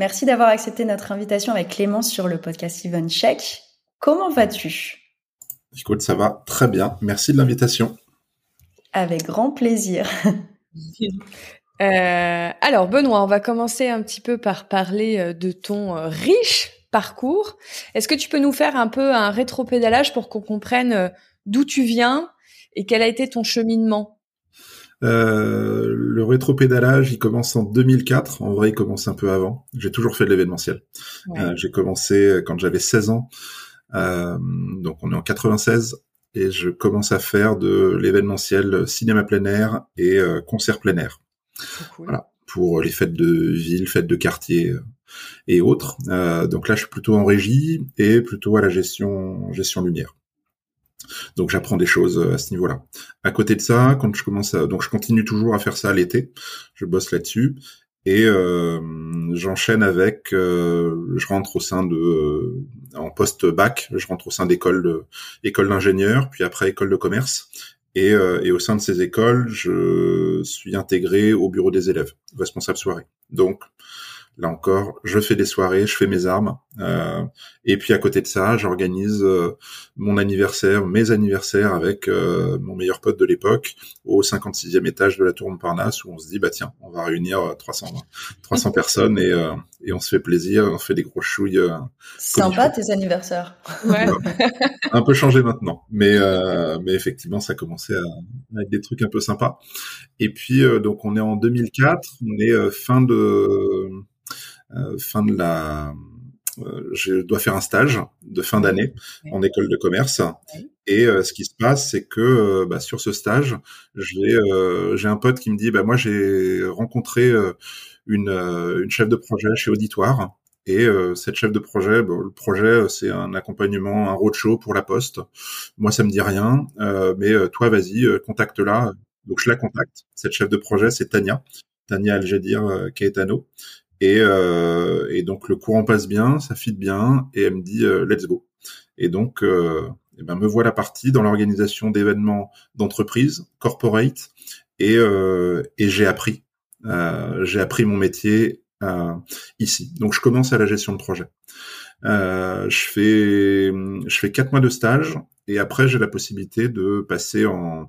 merci d'avoir accepté notre invitation avec Clémence sur le podcast Even Check. Comment vas-tu? Écoute, ça va très bien. Merci de l'invitation. Avec grand plaisir. Euh, alors Benoît, on va commencer un petit peu par parler euh, de ton euh, riche parcours. Est-ce que tu peux nous faire un peu un rétropédalage pour qu'on comprenne d'où tu viens et quel a été ton cheminement? Euh, le rétropédalage, il commence en 2004. En vrai, il commence un peu avant. J'ai toujours fait de l'événementiel. Euh, j'ai commencé quand j'avais 16 ans. Euh, donc on est en 96 et je commence à faire de l'événementiel cinéma plein air et euh, concert plein air. Voilà, pour les fêtes de ville, fêtes de quartier euh, et autres. donc là, je suis plutôt en régie et plutôt à la gestion gestion lumière. Donc j'apprends des choses à ce niveau-là. À côté de ça, quand je commence à, donc je continue toujours à faire ça à l'été. Je bosse là-dessus et euh, j'enchaîne avec, euh, je rentre au sein de, euh, en post bac, je rentre au sein d'école de, école d'ingénieur, puis après école de commerce. Et, et, au sein de ces écoles, je suis intégré au bureau des élèves, responsable soirée. Donc, Là encore, je fais des soirées, je fais mes armes. Euh, et puis à côté de ça, j'organise euh, mon anniversaire, mes anniversaires avec euh, mon meilleur pote de l'époque au 56e étage de la Tour Montparnasse où on se dit, bah tiens, on va réunir 300, 300 personnes et, et on se fait plaisir, on fait des gros chouilles. Sympa tes anniversaires. Ouais. un peu changé maintenant, mais mais effectivement, ça commençait à, avec des trucs un peu sympas. Et puis donc on est en 2004, on est fin de euh, fin de la euh, je dois faire un stage de fin d'année en école de commerce. Et euh, ce qui se passe, c'est que bah, sur ce stage, j'ai euh, un pote qui me dit, bah, moi j'ai rencontré une, une chef de projet chez Auditoire. Et cette chef de projet, bon, le projet, c'est un accompagnement, un roadshow pour la Poste. Moi, ça me dit rien, mais toi, vas-y, contacte-la. Donc, je la contacte. Cette chef de projet, c'est Tania, Tania Algedir Caetano. Et, euh, et, donc le courant passe bien, ça fit bien, et elle me dit euh, let's go. Et donc, euh, eh ben, me voilà parti dans l'organisation d'événements d'entreprise, corporate, et, euh, et j'ai appris, euh, j'ai appris mon métier euh, ici. Donc je commence à la gestion de projet. je fais, je fais quatre mois de stage. Et après, j'ai la possibilité de passer en.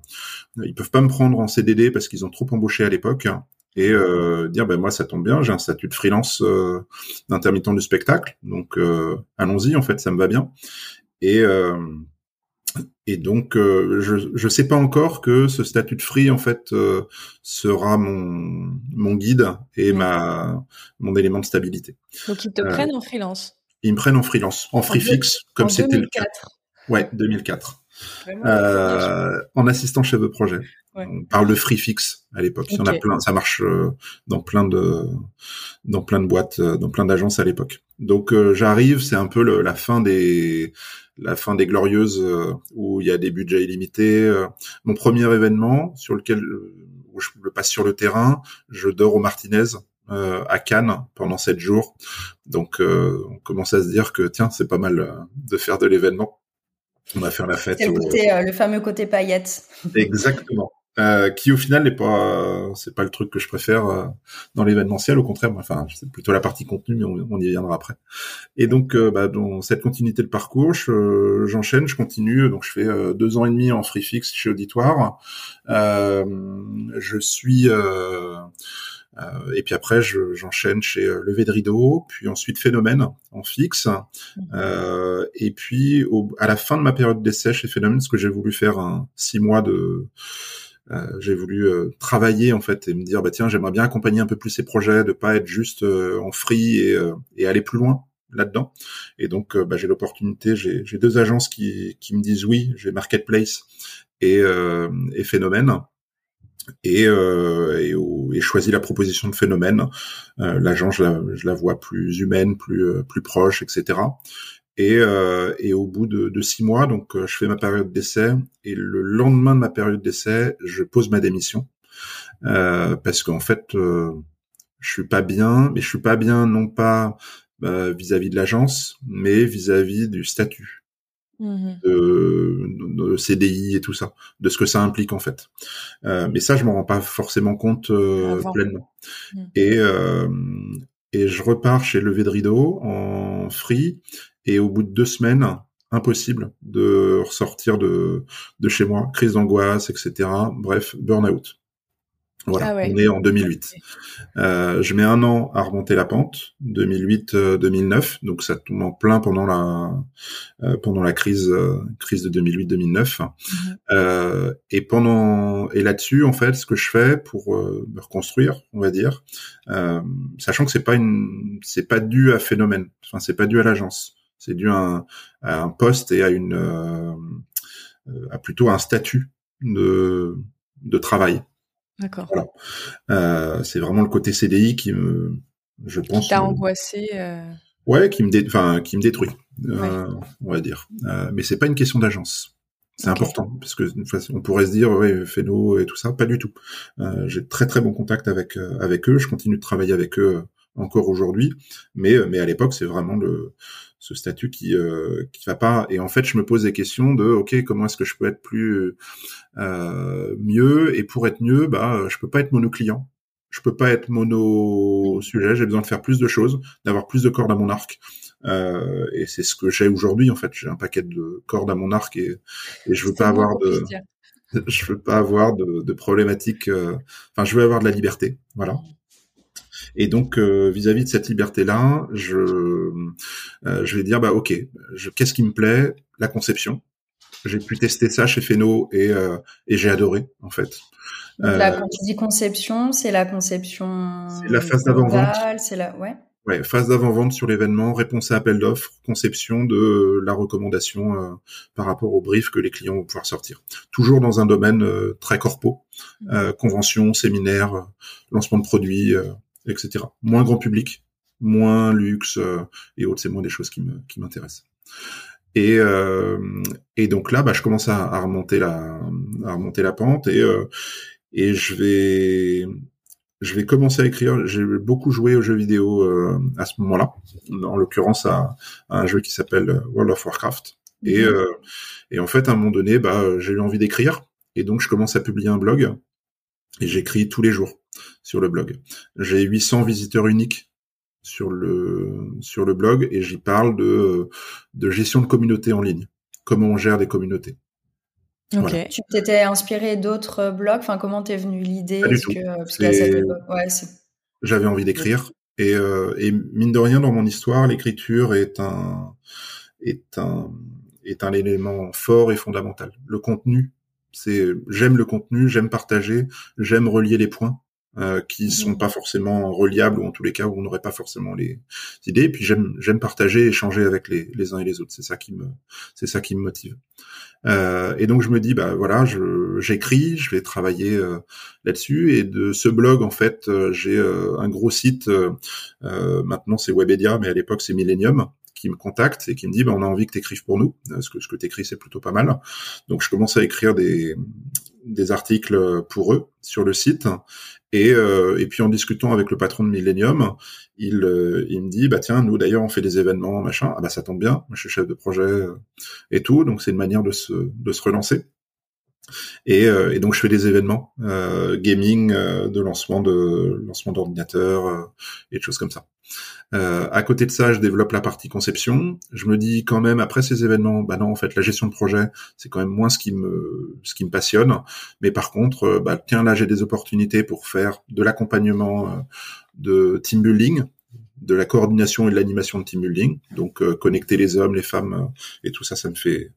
Ils peuvent pas me prendre en CDD parce qu'ils ont trop embauché à l'époque et euh, dire ben moi ça tombe bien, j'ai un statut de freelance euh, d'intermittent du spectacle, donc euh, allons-y en fait ça me va bien. Et et donc je je sais pas encore que ce statut de free en fait sera mon mon guide et ma mon élément de stabilité. Donc ils te prennent en freelance? Ils me prennent en freelance, en free fix comme c'était le cas. Ouais, 2004. Euh, en assistant chef de projet. On parle de free fix à l'époque. Il y en a plein, ça marche euh, dans plein de dans plein de boîtes, euh, dans plein d'agences à l'époque. Donc j'arrive, c'est un peu le, la fin des la fin des glorieuses où il y a des budgets illimités. Mon premier événement sur lequel où je le passe sur le terrain, je dors au Martinez à Cannes pendant sept jours. Donc on commence à se dire que tiens, c'est pas mal de faire de l'événement. On va faire la fête. C'est le, euh, le fameux côté paillettes. Exactement. Euh, qui au final n'est pas c'est pas le truc que je préfère euh, dans l'événementiel au contraire enfin c'est plutôt la partie contenu mais on, y viendra après et donc euh, bah, dans cette continuité de parcours j'enchaîne je, continue donc je fais deux ans et demi en free fix chez Auditoire je suis Euh, et puis après, j'enchaîne chez euh, Levé de Rideau, puis ensuite Phénomène en fixe. Mmh. Euh, et puis au, à la fin de ma période d'essai chez Phénomène, ce que j'ai voulu faire un six mois de euh, j'ai voulu travailler en fait et me dire bah tiens j'aimerais bien accompagner un peu plus ces projets, de pas être juste en free et, et aller plus loin là-dedans. Et donc, bah, j'ai l'opportunité, j'ai deux agences qui, qui me disent oui, j'ai Marketplace et, euh, et Phénomène et, euh, et, et, choisi la proposition de phénomène. Euh, L'agent, je la, je la vois plus humaine, plus euh, plus proche, etc. Et, euh, et au bout de, de, six mois, donc euh, je fais ma période d'essai et le lendemain de ma période d'essai, je pose ma démission euh, parce qu'en fait, euh, je suis pas bien, mais je suis pas bien non pas vis-à-vis -vis de l'agence, mais vis-à-vis -vis du statut. Mmh de, CDI et tout ça, de ce que ça implique en fait. Euh, mais ça, je m'en rends pas forcément compte euh, pleinement. Mmh. Et euh, et je repars chez Levé de Rideau en free et au bout de deux semaines, impossible de ressortir de de chez moi, crise d'angoisse, etc. Bref, burn-out. Voilà, ah on est en 2008. Euh, je mets un an à remonter la pente, 2008-2009, euh, donc ça tombe en plein pendant la euh, pendant la crise euh, crise de 2008-2009. Mhm. et pendant et là-dessus, en fait, ce que je fais pour me reconstruire, on va dire, sachant que c'est pas une c'est pas dû à phénomène, enfin c'est pas dû à l'agence, c'est dû à un, à un, poste et à une à plutôt un statut de de travail. D'accord. Voilà. Euh, c'est vraiment le côté CDI qui me, je pense. T'a angoissé. Euh... Ouais, qui me, dé... enfin, qui me détruit, euh, on va dire. Euh, mais c'est pas une question d'agence. C'est important parce que on pourrait se dire ouais Féno et tout ça, pas du tout. Euh, j'ai très très bon contact avec euh, avec eux. Je continue de travailler avec eux encore aujourd'hui, mais mais à l'époque c'est vraiment le ce statut qui euh, qui va pas. Et en fait, je me pose des questions de ok, comment est-ce que je peux être plus euh, mieux Et pour être mieux, bah, je peux pas être mono client. Je peux pas être mono sujet. J'ai besoin de faire plus de choses, d'avoir plus de cordes à mon arc. Euh, et c'est ce que j'ai aujourd'hui. En fait, j'ai un paquet de cordes à mon arc et, et je veux pas avoir de je veux pas avoir de, de problématiques. Euh, enfin, je veux avoir de la liberté. Voilà. Et donc euh, vis-à-vis de cette liberté-là, je euh, je vais dire bah ok, qu'est-ce qui me plaît? La conception. J'ai pu tester ça chez Feno et euh, et j'ai adoré en fait. Là, quand tu dis conception, c'est la conception. C'est la phase d'avant-vente. C'est la ouais. Ouais, phase d'avant-vente sur l'événement, réponse à appel d'offres, conception de la recommandation euh, par rapport au brief que les clients vont pouvoir sortir. Toujours dans un domaine euh, très corpo, mmh. convention, séminaire, lancement de produits, etc. Moins grand public, moins luxe euh, et autres, c'est moins des choses qui m'intéressent. Et euh, et donc là, bah, je commence à, à, remonter la à remonter la pente et euh, et je vais je vais commencer à écrire. J'ai beaucoup joué aux jeux vidéo euh, à ce moment-là, en l'occurrence à, à, un jeu qui s'appelle World of Warcraft. Et, mhm. et en fait, à un moment donné, bah, j'ai eu envie d'écrire, et donc je commence à publier un blog, et j'écris tous les jours sur le blog. J'ai 800 visiteurs uniques sur le sur le blog et j'y parle de de gestion de communauté en ligne. Comment on gère des communautés. Ok. Tu t'étais inspiré d'autres blogs? Enfin, comment t'es venu l'idée? J'avais envie d'écrire et, euh, et mine de rien dans mon histoire, l'écriture est un est un est un élément fort et fondamental. Le contenu, c'est j'aime le contenu, j'aime partager, j'aime relier les points euh, qui sont mhm. pas forcément reliables ou en tous les cas où on n'aurait pas forcément les idées. Et puis j'aime j'aime partager, échanger avec les, les uns et les autres. C'est ça qui me c'est ça qui me motive. Euh, et donc je me dis bah voilà, je j'écris, je vais travailler euh, là-dessus. Et de ce blog en fait, euh, j'ai euh, un gros site. maintenant c'est Webedia, mais à l'époque c'est Millennium qui me contacte et qui me dit bah, on a envie que tu écrives pour nous. Parce que ce que tu écris c'est plutôt pas mal. Donc je commence à écrire des des articles pour eux sur le site. Et, euh, et puis en discutant avec le patron de Millennium, il, euh, il me dit bah tiens nous d'ailleurs on fait des événements machin. Ah bah ça tombe bien. Moi je suis chef de projet euh, et tout. Donc c'est une manière de se de se relancer et, et donc je fais des événements gaming de lancement de lancement d'ordinateurs et de choses comme ça Euh, à côté de ça, je développe la partie conception. Je me dis quand même après ces événements, bah non, en fait, la gestion de projet, c'est quand même moins ce qui me ce qui me passionne. Mais par contre, euh, bah tiens là, j'ai des opportunités pour faire de l'accompagnement euh, de team building, de la coordination et de l'animation de team building. Donc connecter les hommes, les femmes et tout ça, ça me fait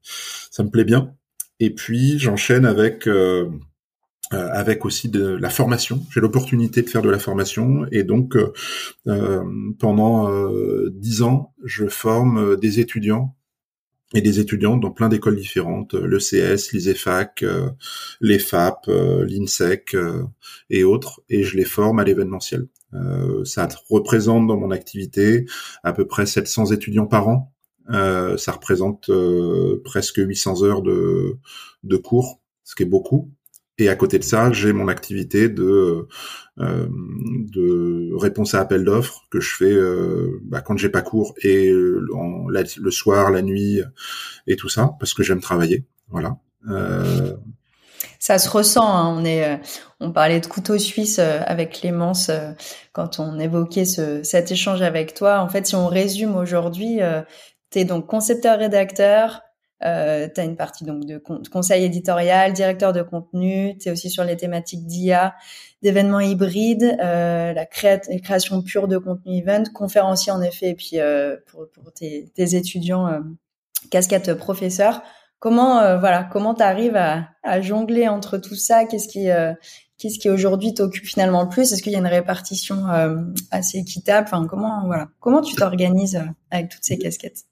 ça me plaît bien. Et puis j'enchaîne avec euh, avec aussi de la formation. J'ai l'opportunité de faire de la formation et donc euh, euh pendant dix ans, je forme des étudiants et des étudiantes dans plein d'écoles différentes, le CS, l'ISEFAC, les FAP, l'INSEC et autres, et je les forme à l'événementiel. ça représente dans mon activité à peu près 700 étudiants par an. Ça représente presque 800 heures de, de cours, ce qui est beaucoup. Et à côté de ça, j'ai mon activité de euh, de réponse à appel d'offres que je fais euh, bah, quand j'ai pas cours et le soir, la nuit et tout ça parce que j'aime travailler. Voilà. Euh... Ça se ressent. Hein. On est, euh, on parlait de couteau suisse euh, avec Clémence quand on évoquait ce, cet échange avec toi. En fait, si on résume aujourd'hui, tu es donc concepteur-rédacteur, euh, tu as une partie donc de conseil éditorial, directeur de contenu, tu es aussi sur les thématiques d'IA, d'événements hybrides, euh, la création pure de contenu event, conférencier en effet, et puis euh, pour, pour tes, tes, étudiants, euh, casquette professeur. Comment euh, voilà, comment tu arrives à, à, jongler entre tout ça? Qu'est-ce qui euh, qu'est-ce qui aujourd'hui t'occupe finalement le plus? Est-ce qu'il y a une répartition assez équitable? Enfin, comment voilà, comment tu t'organises avec toutes ces casquettes?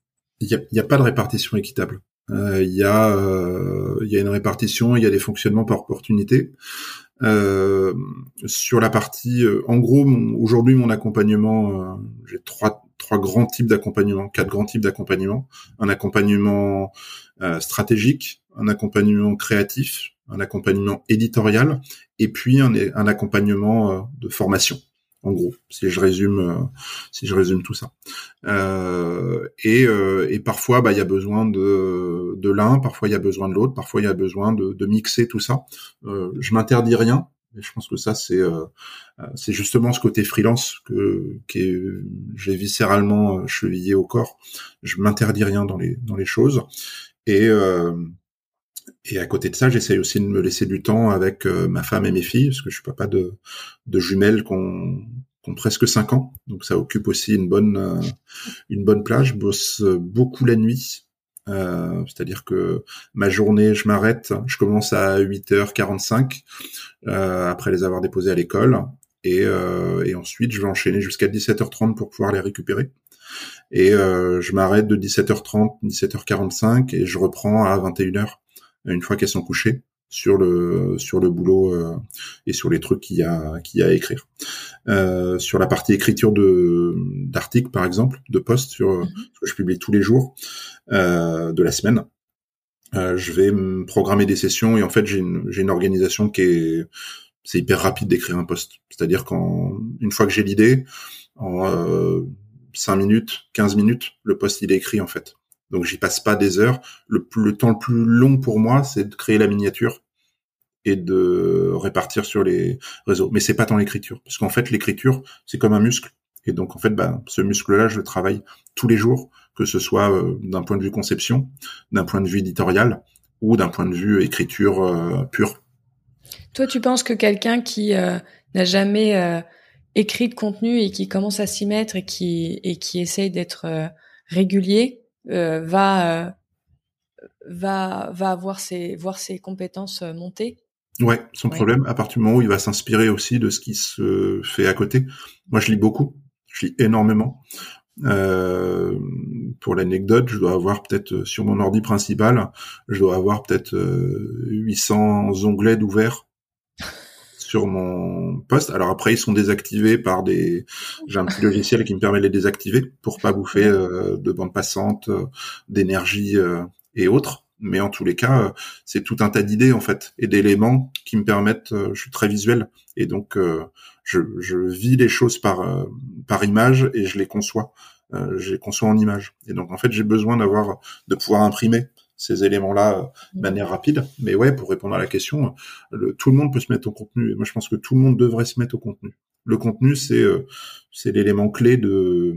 Il n'y a, y a pas de répartition équitable. Euh, il y a euh, y a une répartition, il y a des fonctionnements par opportunité. Euh, sur la partie, en gros, aujourd'hui mon accompagnement, j'ai trois trois grands types d'accompagnement, quatre grands types d'accompagnement. Un accompagnement stratégique, un accompagnement créatif, un accompagnement éditorial, et puis un accompagnement de formation en gros, si je résume, euh, si je résume tout ça. Euh, et, euh, et, parfois, bah, il y a besoin de, de l'un, parfois il y a besoin de l'autre, parfois il y a besoin de, de mixer tout ça. Euh, je m'interdis rien. Et je pense que ça, c'est euh, c'est justement ce côté freelance que qui j'ai viscéralement chevillé au corps. Je m'interdis rien dans les dans les choses. Et et à côté de ça, j'essaye aussi de me laisser du temps avec euh, ma femme et mes filles, parce que je suis papa de, de jumelles qui ont, presque 5 ans. Donc ça occupe aussi une bonne, euh, une bonne plage. Je bosse beaucoup la nuit. Euh, c'est-à-dire que ma journée, je m'arrête, je commence à 8h45 après les avoir déposés à l'école, et, et ensuite je vais enchaîner jusqu'à 17h30 pour pouvoir les récupérer. Et je m'arrête de 17h30, 17h45 et je reprends à 21h une fois qu'elles sont couchées sur le sur le boulot euh, et sur les trucs qu'il y a qu'il y a à écrire. Euh, sur la partie écriture de d'articles par exemple, de posts sur mhm. que je publie tous les jours euh, de la semaine. Euh, je vais me programmer des sessions et en fait j'ai une j'ai une organisation qui est c'est hyper rapide d'écrire un post. C'est-à-dire qu'en une fois que j'ai l'idée en euh, 5 minutes, 15 minutes, le post il est écrit en fait. Donc j'y passe pas des heures. Le, temps le plus long pour moi, c'est de créer la miniature et de répartir sur les réseaux. Mais c'est pas tant l'écriture, parce qu'en fait l'écriture c'est comme un muscle. Et donc en fait, bah, ce muscle-là, je le travaille tous les jours, que ce soit euh, d'un point de vue conception, d'un point de vue éditorial ou d'un point de vue écriture euh, pure. Toi, tu penses que quelqu'un qui euh, n'a jamais écrit de contenu et qui commence à s'y mettre et qui et qui essaye d'être régulier, va euh, va va avoir ses voir ses compétences euh, monter. Ouais, son problème, à partir du moment où il va s'inspirer aussi de ce qui se fait à côté. Moi, je lis beaucoup, je lis énormément. Euh, pour l'anecdote, je dois avoir peut-être sur mon ordi principal, je dois avoir peut-être 800 onglets d'ouvert sur mon poste. Alors après, ils sont désactivés par des. J'ai un petit logiciel qui me permet de les désactiver pour pas bouffer euh, de bande passante, euh, d'énergie euh, et autres. Mais en tous les cas, c'est tout un tas d'idées en fait et d'éléments qui me permettent. je suis très visuel et donc je, je, vis les choses par par image et je les conçois. je les conçois en image. Et donc en fait, j'ai besoin d'avoir de pouvoir imprimer ces éléments-là euh, de manière rapide. Mais ouais, pour répondre à la question, le, tout le monde peut se mettre au contenu. Et moi, je pense que tout le monde devrait se mettre au contenu. Le contenu, c'est c'est l'élément clé de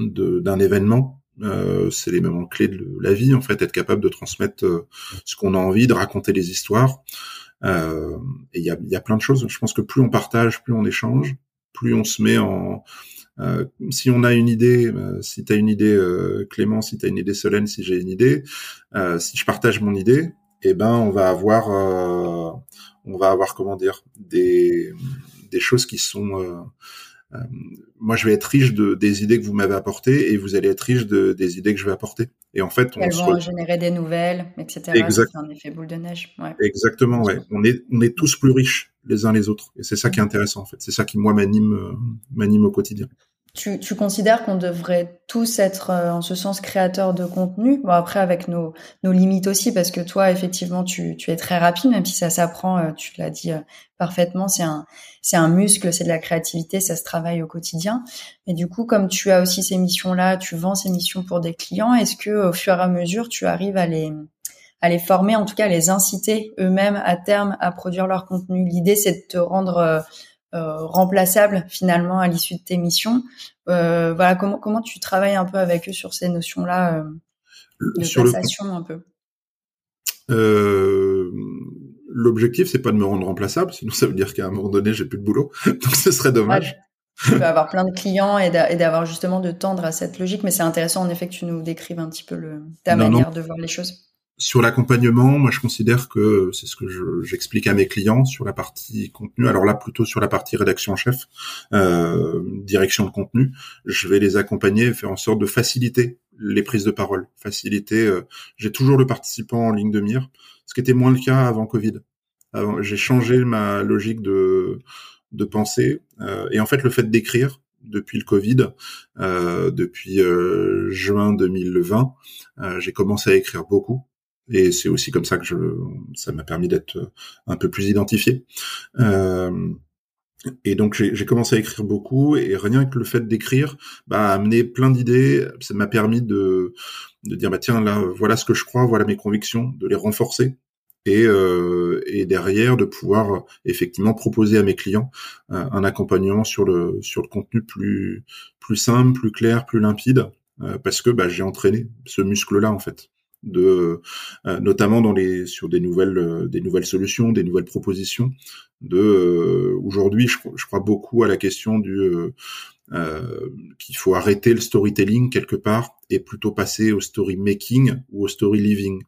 d'un événement. Euh, c'est l'élément clé de la vie, en fait, être capable de transmettre ce qu'on a envie, de raconter des histoires. Euh, et il y a, y a plein de choses. Je pense que plus on partage, plus on échange, plus on se met en, euh, si on a une idée, euh, si tu as une idée euh, Clément, si tu as une idée Solène, si j'ai une idée, si je partage mon idée, eh ben on va avoir on va avoir comment dire des des choses qui sont moi je vais être riche de des idées que vous m'avez apportées et vous allez être riche de des idées que je vais apporter. Et en fait on elles vont générer des nouvelles etc c'est un effet boule de neige ouais. exactement ouais. On est on est tous plus riches les uns les autres. Et c'est ça qui est intéressant en fait. C'est ça qui moi m'anime m'anime au quotidien tu, tu considères qu'on devrait tous être euh, en ce sens créateurs de contenu? Bon après avec nos, nos limites aussi parce que toi effectivement tu, tu es très rapide même si ça s'apprend, euh, tu l'as dit euh, parfaitement, c'est un c'est un muscle, c'est de la créativité, ça se travaille au quotidien. Et du coup comme tu as aussi ces missions là, tu vends ces missions pour des clients, est-ce que au fur et à mesure tu arrives à les à les former, en tout cas à les inciter eux-mêmes à terme à produire leur contenu? L'idée c'est de te rendre euh, remplaçable finalement à l'issue de tes missions. Euh, voilà comment comment tu travailles un peu avec eux sur ces notions-là euh, de sur passation un peu? L'objectif c'est pas de me rendre remplaçable, sinon ça veut dire qu'à un moment donné j'ai plus de boulot, donc ce serait dommage. tu peux avoir plein de clients et d'avoir justement de tendre à cette logique, mais c'est intéressant en effet que tu nous décrives un petit peu le, ta manière de voir les choses. Sur l'accompagnement, moi je considère que c'est ce que j'explique à mes clients sur la partie contenu. Alors là, plutôt sur la partie rédaction chef, euh, direction de contenu, je vais les accompagner et faire en sorte de faciliter les prises de parole, faciliter. Euh, j'ai toujours le participant en ligne de mire, ce qui était moins le cas avant Covid. J'ai changé ma logique de de pensée euh, et en fait le fait d'écrire depuis le Covid, depuis euh, juin 2020, euh, j'ai commencé à écrire beaucoup et c'est aussi comme ça que je, ça m'a permis d'être un peu plus identifié. Euh, et donc j'ai commencé à écrire beaucoup et rien que le fait d'écrire a amené plein d'idées. Ça m'a permis de, dire bah tiens là voilà ce que je crois, voilà mes convictions, de les renforcer et, euh, derrière de pouvoir effectivement proposer à mes clients euh, un accompagnement sur le sur le contenu plus plus simple, plus clair, plus limpide euh, parce que bah, j'ai entraîné ce muscle là en fait de euh, notamment dans les sur des nouvelles euh, des nouvelles solutions, des nouvelles propositions. De euh, aujourd'hui, je, crois beaucoup à la question du qu'il faut arrêter le storytelling quelque part et plutôt passer au story making ou au story living.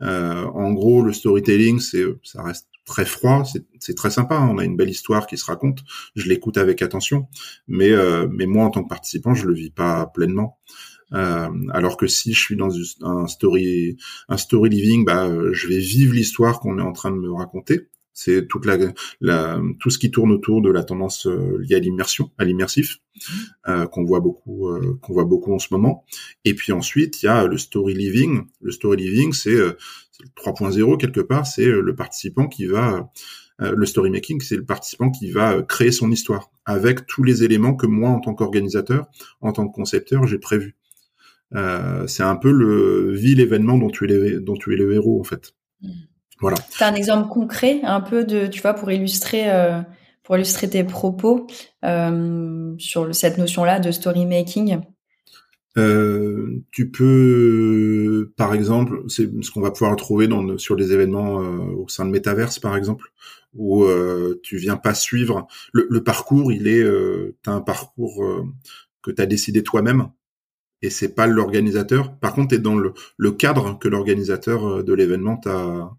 en gros, le storytelling, c'est ça reste très froid, c'est très sympa. Hein. On a une belle histoire qui se raconte. Je l'écoute avec attention, mais mais moi en tant que participant, je le vis pas pleinement. Euh, alors que si je suis dans un story, un story living, bah, je vais vivre l'histoire qu'on est en train de me raconter. C'est toute la, la, tout ce qui tourne autour de la tendance euh, liée à l'immersion, à l'immersif, euh, qu'on voit beaucoup, euh, qu'on voit beaucoup en ce moment. Et puis ensuite, il y a le story living. Le story living, c'est 3.0 quelque part. C'est le participant qui va le story making, c'est le participant qui va créer son histoire avec tous les éléments que moi, en tant qu'organisateur, en tant que concepteur, j'ai prévu. Euh, c'est un peu le ville événement dont tu es le, dont tu es le héros en fait. Mm. Voilà. T'as un exemple concret, un peu de, tu vois, pour illustrer, euh, pour illustrer tes propos euh, sur cette notion-là de story making. Tu peux, par exemple, c'est ce qu'on va pouvoir trouver dans, sur les événements au sein de Metaverse, par exemple, où tu viens pas suivre le, le parcours. Il est, t'as un parcours que tu as décidé toi-même et c'est pas l'organisateur. Par contre, tu es dans le, cadre que l'organisateur euh, de l'événement t'a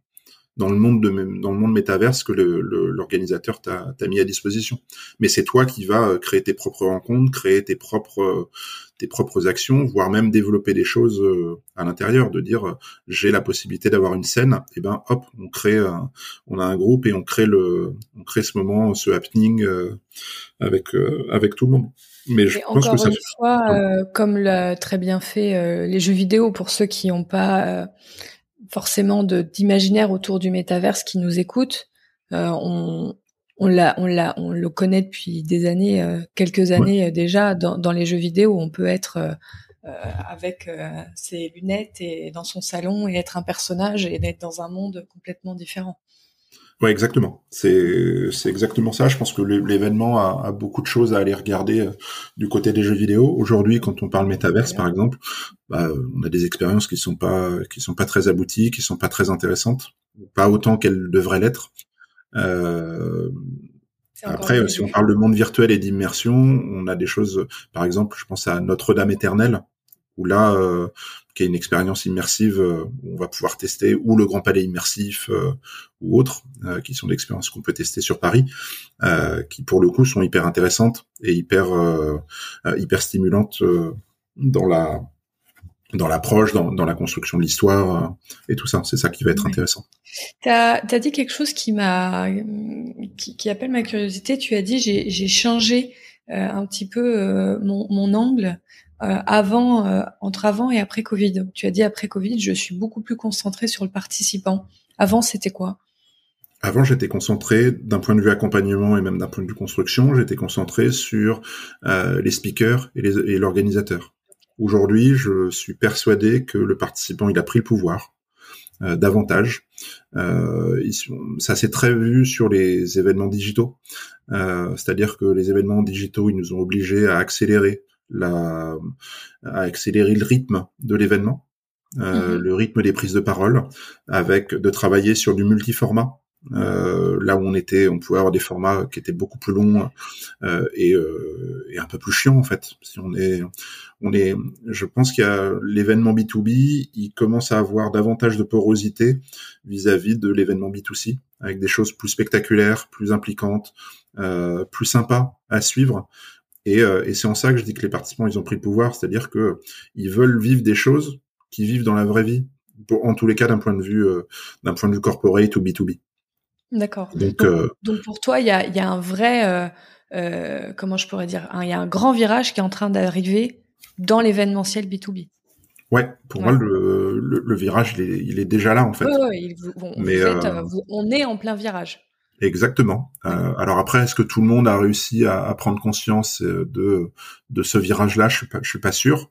dans le monde de dans le monde métaverse que l'organisateur t'a mis à disposition. Mais c'est toi qui vas euh, créer tes propres rencontres, créer tes propres euh, tes propres actions, voire même développer des choses à l'intérieur, de dire j'ai la possibilité d'avoir une scène, et eh ben hop, on crée on a un groupe et on crée le on crée ce moment, ce happening avec avec tout le monde. Mais je pense encore que ça une fois, euh, comme l'a très bien fait euh, les jeux vidéo pour ceux qui n'ont pas euh, forcément d'imaginaire autour du métaverse qui nous écoutent, on on l'a on l'a on le connaît depuis des années, quelques années déjà dans, dans les jeux vidéo, on peut être avec ses lunettes et dans son salon et être un personnage et d'être dans un monde complètement différent. Ouais, exactement. C'est c'est exactement ça. Je pense que l'événement a, a, beaucoup de choses à aller regarder euh, du côté des jeux vidéo. Aujourd'hui, quand on parle métaverse, par exemple, bah, on a des expériences qui sont pas qui sont pas très abouties, qui sont pas très intéressantes, pas autant qu'elles devraient l'être. Euh, après, si on parle de monde virtuel et d'immersion, on a des choses, par exemple, je pense à Notre-Dame éternelle, où là, euh, qui est une expérience immersive euh, où on va pouvoir tester, ou le Grand Palais immersif euh, ou autres, euh, qui sont des expériences qu'on peut tester sur Paris, qui pour le coup sont hyper intéressantes et hyper hyper stimulantes dans la dans l'approche, dans, dans la construction de l'histoire et tout ça. C'est ça qui va être intéressant. Tu as, dit quelque chose qui m'a qui, qui, appelle ma curiosité. Tu as dit j'ai changé un petit peu mon, mon angle avant, euh, entre avant et après Covid. Tu as dit après Covid, je suis beaucoup plus concentrée sur le participant. Avant, c'était quoi? Avant, j'étais concentré d'un point de vue accompagnement et même d'un point de vue construction, j'étais concentré sur euh, les speakers et, et l'organisateur. Aujourd'hui, je suis persuadé que le participant, il a pris le pouvoir euh, davantage. Euh, ça s'est très vu sur les événements digitaux, euh, c'est-à-dire que les événements digitaux, ils nous ont obligés à accélérer la, à accélérer le rythme de l'événement, euh, mhm. le rythme des prises de parole, avec de travailler sur du multiformat. Euh, là où on était, on pouvait avoir des formats qui étaient beaucoup plus longs euh, et, euh, et, un peu plus chiants en fait. Si on est, on est, je pense qu'il y a l'événement B2B, il commence à avoir davantage de porosité vis-à-vis de l'événement B2C, avec des choses plus spectaculaires, plus impliquantes, euh, plus sympas à suivre, et, euh, et c'est en ça que je dis que les participants, ils ont pris le pouvoir, c'est-à-dire que ils veulent vivre des choses qui vivent dans la vraie vie, en tous les cas d'un point de vue euh, d'un point de vue corporate ou B2B. D'accord. Donc, euh, donc, pour toi, il y a, y a un vrai, euh, comment je pourrais dire, il y a un grand virage qui est en train d'arriver dans l'événementiel B2B. Ouais, pour moi, le, le, le, virage, il est, il est, déjà là, en fait. Ouais, Mais, on est en plein virage. Exactement. Euh, alors après, est-ce que tout le monde a réussi à, à prendre conscience euh, de de ce virage-là? Je suis pas, je suis pas sûr.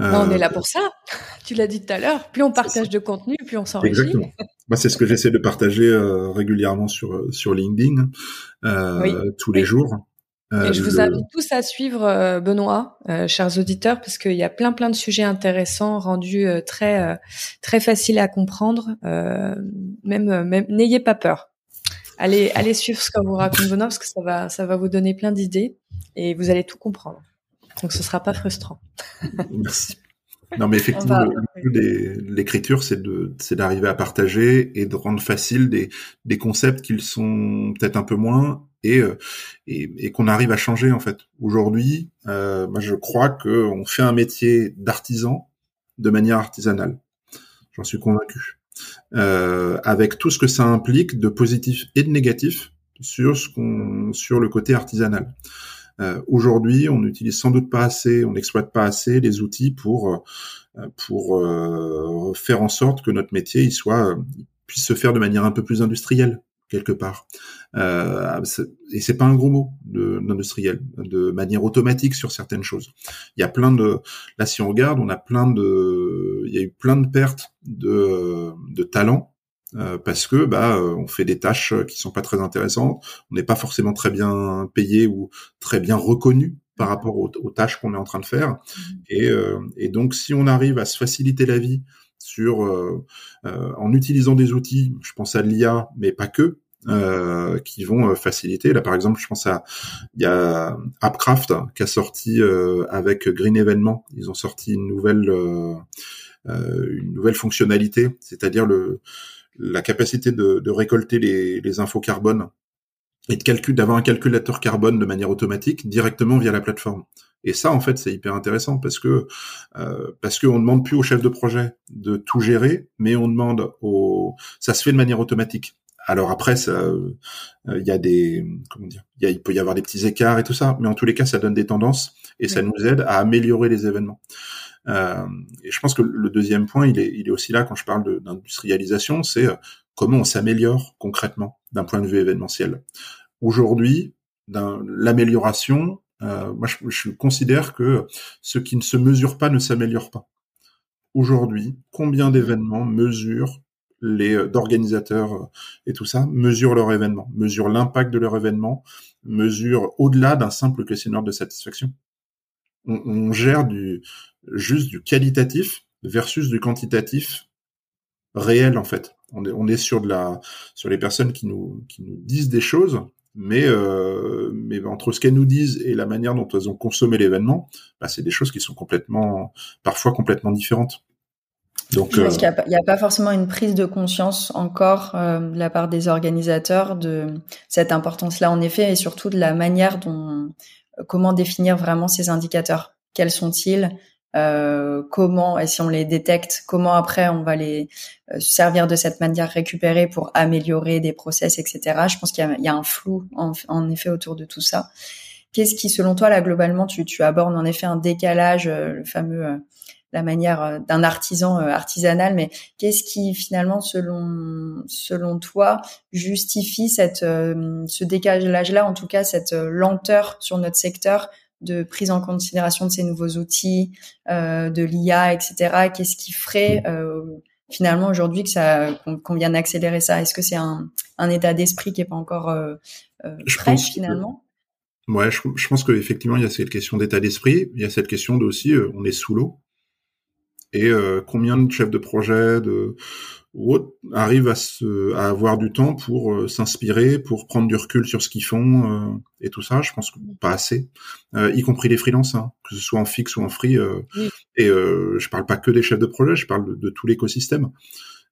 Euh, on est là pour ça. Tu l'as dit tout à l'heure. Plus on partage de contenu, plus on s'enrichit. Exactement. Moi, c'est ce que j'essaie de partager euh, régulièrement sur sur LinkedIn euh, tous les jours. Et je vous invite tous à suivre Benoît, chers auditeurs, parce qu'il y a plein plein de sujets intéressants rendus très très faciles à comprendre. même même n'ayez pas peur allez, allez suivre ce qu'on vous raconte Benoît parce que ça va, ça va vous donner plein d'idées et vous allez tout comprendre. Donc ce sera pas frustrant. Merci. Non, mais effectivement, l'écriture, c'est de, c'est d'arriver à partager et de rendre facile des, des concepts qu'ils sont peut-être un peu moins et, euh, et, et qu'on arrive à changer en fait. Aujourd'hui, euh, moi, je crois que on fait un métier d'artisan de manière artisanale. J'en suis convaincu euh, avec tout ce que ça implique de positif et de négatif sur ce qu'on, sur le côté artisanal. Euh, Aujourd'hui, on n'utilise sans doute pas assez, on n'exploite pas assez les outils pour euh, pour faire en sorte que notre métier il soit puisse se faire de manière un peu plus industrielle quelque part. Euh, et c'est pas un gros mot d'industriel, de manière automatique sur certaines choses. Il y a plein de, là si on regarde, on a plein de, il y a eu plein de pertes de, de talents euh, parce que bah on fait des tâches qui sont pas très intéressantes, on n'est pas forcément très bien payé ou très bien reconnu par rapport aux, tâches qu'on est en train de faire. Et, euh, et, donc si on arrive à se faciliter la vie sur euh, euh en utilisant des outils, je pense à l'IA, mais pas que, euh, qui vont euh, faciliter. Là, par exemple, je pense à il y a Appcraft qui a sorti euh, avec Green Evenement, ils ont sorti une nouvelle euh, une nouvelle fonctionnalité, c'est-à-dire le la capacité de, de récolter les, les, infos carbone et de calcul d'avoir un calculateur carbone de manière automatique directement via la plateforme. Et ça, en fait, c'est hyper intéressant parce que euh, parce qu'on demande plus au chef de projet de tout gérer, mais on demande au ça se fait de manière automatique. Alors après, euh, il y a des, comment dire, il peut y avoir des petits écarts et tout ça, mais en tous les cas, ça donne des tendances et ça nous aide à améliorer les événements. Euh, et je pense que le deuxième point, il est, il est aussi là quand je parle d'industrialisation, c'est euh, comment on s'améliore concrètement d'un point de vue événementiel. Aujourd'hui, l'amélioration, euh, moi je, je, considère que ce qui ne se mesure pas ne s'améliore pas. Aujourd'hui, combien d'événements mesurent les d'organisateurs et tout ça mesurent leur événement, mesurent l'impact de leur événement, mesurent au-delà d'un simple questionnaire de satisfaction. On, gère du juste du qualitatif versus du quantitatif réel en fait. On est, sur les personnes qui nous disent des choses mais euh, mais entre ce qu'elles nous disent et la manière dont elles ont consommé l'événement, bah, c'est des choses qui sont parfois complètement différentes. Donc, euh... qu'il n'y a, a, pas forcément une prise de conscience encore euh, de la part des organisateurs de cette importance-là, en effet, et surtout de la manière dont, comment définir vraiment ces indicateurs. Quels sont-ils? Euh, comment, et si on les détecte, comment après on va les euh, servir de cette manière récupérée pour améliorer des process, etc. Je pense qu'il y, y, a un flou en, en, effet autour de tout ça. Qu'est-ce qui, selon toi, là globalement, tu, tu abordes en effet un décalage, euh, le fameux, euh, la manière d'un artisan artisanal, mais qu'est-ce qui finalement, selon selon toi, justifie cette ce décalage-là, en tout cas cette lenteur sur notre secteur de prise en considération de ces nouveaux outils, euh, de l'IA, etc. Qu'est-ce qui ferait euh, finalement aujourd'hui que ça qu'on vienne accélérer ça? Est-ce que c'est un, un état d'esprit qui est pas encore euh, euh prêt finalement? Ouais, je, je pense qu'effectivement il y a cette question d'état d'esprit, il y a cette question de aussi euh, on est sous l'eau et euh, combien de chefs de projet de ou arrivent à, se, à avoir du temps pour euh, s'inspirer, pour prendre du recul sur ce qu'ils font euh, et tout ça? Je pense que pas assez, euh, y compris les freelances, hein, que ce soit en fixe ou en free. Et je parle pas que des chefs de projet, je parle de, de tout l'écosystème.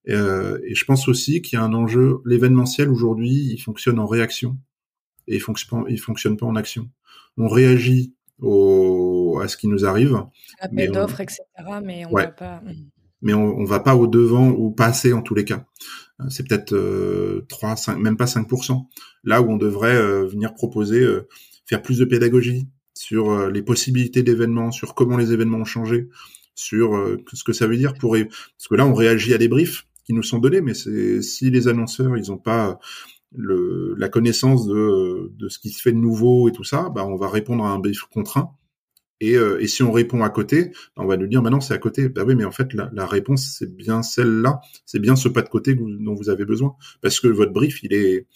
Et, et, je pense aussi qu'il y a un enjeu. L'événementiel aujourd'hui, il fonctionne en réaction et il fonctionne, il fonctionne pas en action. On réagit au, à ce qui nous arrive. Appel d'offres, etc. Mais on ouais. va pas. Hmm mais on, on va pas au devant ou pas assez en tous les cas. Euh, c'est peut-être euh, 3, 5, même pas 5%. Là où on devrait euh, venir proposer, euh, faire plus de pédagogie sur les possibilités d'événements, sur comment les événements ont changé, sur ce que ça veut dire pour parce que là on réagit à des briefs qui nous sont donnés, mais si les annonceurs ils ont pas le, la connaissance de, de ce qui se fait de nouveau et tout ça, bah on va répondre à un brief contraint et, euh, et, si on répond à côté, on va nous dire, maintenant c'est à côté. Bah oui, mais en fait, la, la réponse, c'est bien celle-là. C'est bien ce pas de côté dont vous avez besoin. Parce que votre brief, il est,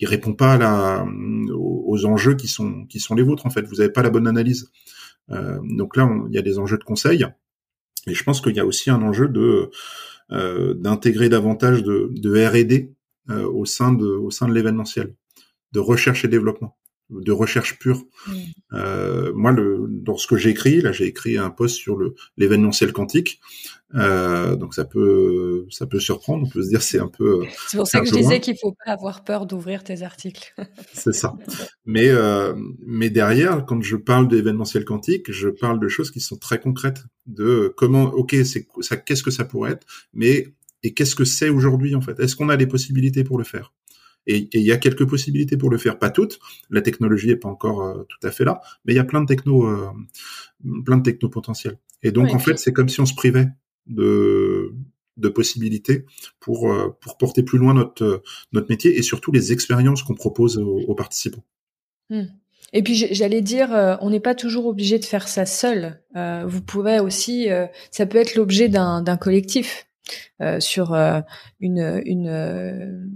il répond pas à la, aux, enjeux qui sont, qui sont les vôtres, en fait. Vous n'avez pas la bonne analyse. Euh, donc là, il y a des enjeux de conseil. Et je pense qu'il y a aussi un enjeu de, euh, d'intégrer davantage de, de R&D au sein de, au sein de l'événementiel, de recherche et développement de recherche pure. Mm. Euh, moi, le, dans ce que j'ai écrit, là, j'ai écrit un post sur le l'événementiel quantique. Euh, donc ça peut ça peut surprendre. On peut se dire c'est un peu. C'est pour ça que je disais qu'il faut pas avoir peur d'ouvrir tes articles. c'est ça. Mais euh, mais derrière, quand je parle d'événementiel quantique, je parle de choses qui sont très concrètes. De comment, ok, c'est ça, qu'est-ce que ça pourrait être, mais et qu'est-ce que c'est aujourd'hui en fait? Est-ce qu'on a les possibilités pour le faire? Et il y a quelques possibilités pour le faire, pas toutes. La technologie est pas encore euh, tout à fait là, mais il y a plein de techno, euh, plein de techno potentiels. Et donc en fait, c'est comme si on se privait de de possibilités pour euh, pour porter plus loin notre notre métier et surtout les expériences qu'on propose aux, participants. Hmm. Et puis j'allais dire, on n'est pas toujours obligé de faire ça seul. vous pouvez aussi, ça peut être l'objet d'un collectif sur une, une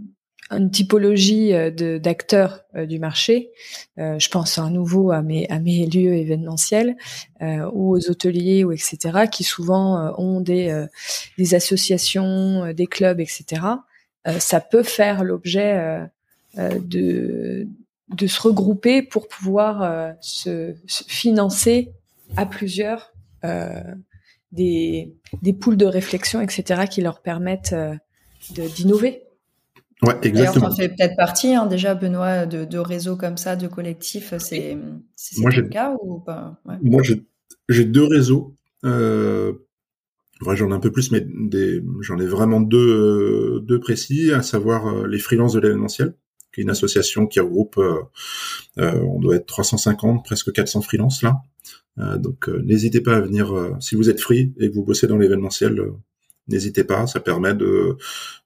une typologie euh, d'acteurs euh, du marché. Euh, je pense à nouveau à mes, lieux événementiels ou aux hôteliers ou etc. qui souvent ont des, associations, des clubs, etc. ça peut faire l'objet de, se regrouper pour pouvoir se, financer à plusieurs des, des poules de réflexion, etc. qui leur permettent d'innover. Ouais, exactement. on fait peut-être partie hein, déjà, Benoît, de, de réseaux comme ça, de collectifs. C'est le cas ou pas? Ouais. Moi, j'ai deux réseaux. Euh, vrai, j'en ai un peu plus, mais j'en ai vraiment deux, deux précis, à savoir euh, les freelances de l'événementiel, qui est une association qui regroupe, euh, euh on doit être 350, presque 400 freelances là. Euh, donc, euh, n'hésitez pas à venir, si vous êtes free et que vous bossez dans l'événementiel, n'hésitez pas, ça permet de,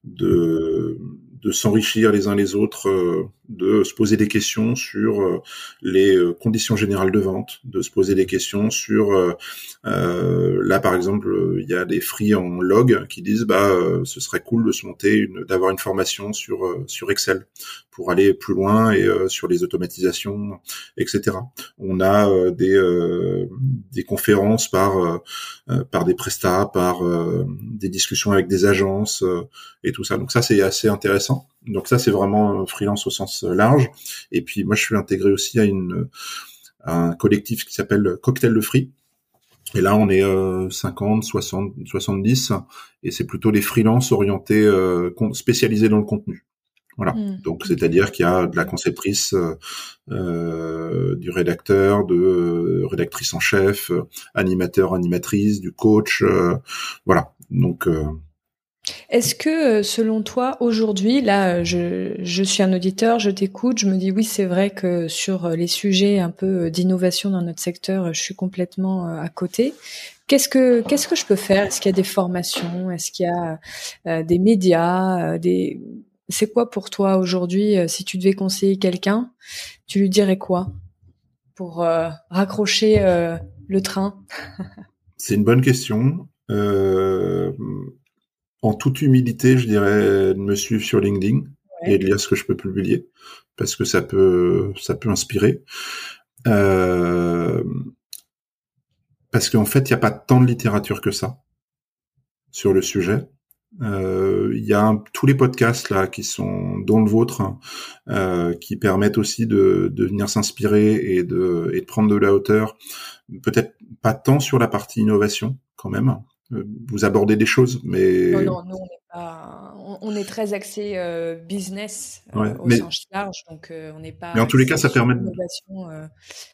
de de s'enrichir les uns les autres, euh, de se poser des questions sur euh, les euh, conditions générales de vente, de se poser des questions sur là par exemple il y a des free en log qui disent bah ce serait cool de se monter une d'avoir une formation sur sur Excel pour aller plus loin et sur les automatisations etc. On a des des conférences par par des prestats, par des discussions avec des agences et tout ça. Donc ça c'est assez intéressant. Donc ça, c'est vraiment freelance au sens large. Et puis moi, je suis intégré aussi à une un collectif qui s'appelle Cocktail le Free. Et là, on est 50, 60, 70, et c'est plutôt les freelances orientés, euh, spécialisés dans le contenu. Voilà. Hmm. Donc, c'est-à-dire qu'il y a de la conceptrice, euh, du rédacteur, de euh, rédactrice en chef, animateur, animatrice, du coach, voilà. Donc, est-ce que, euh, selon toi, aujourd'hui, là, je, je, suis un auditeur, je t'écoute, je me dis oui, c'est vrai que sur euh, les sujets un peu euh, d'innovation dans notre secteur, je suis complètement à côté. Qu'est-ce que qu'est-ce que je peux faire? Est-ce qu'il y a des formations? Est-ce qu'il y a des médias c'est quoi pour toi aujourd'hui Si tu devais conseiller quelqu'un, tu lui dirais quoi pour raccrocher le train? C'est une bonne question. Euh, en toute humilité, je dirais de me suivre sur LinkedIn et de lire ce que je peux publier parce que ça peut ça peut inspirer. Euh, parce qu'en fait, il n'y a pas tant de littérature que ça sur le sujet. Euh, il y a tous les podcasts là qui sont dont le vôtre, euh, qui permettent aussi de, de venir s'inspirer et de, et de prendre de la hauteur. Peut-être pas tant sur la partie innovation quand même, vous abordez des choses, mais non, non, nous on est pas, on, est très axé euh, business euh, au sens large, donc on n'est pas. Mais en tous les cas, ça permet l'innovation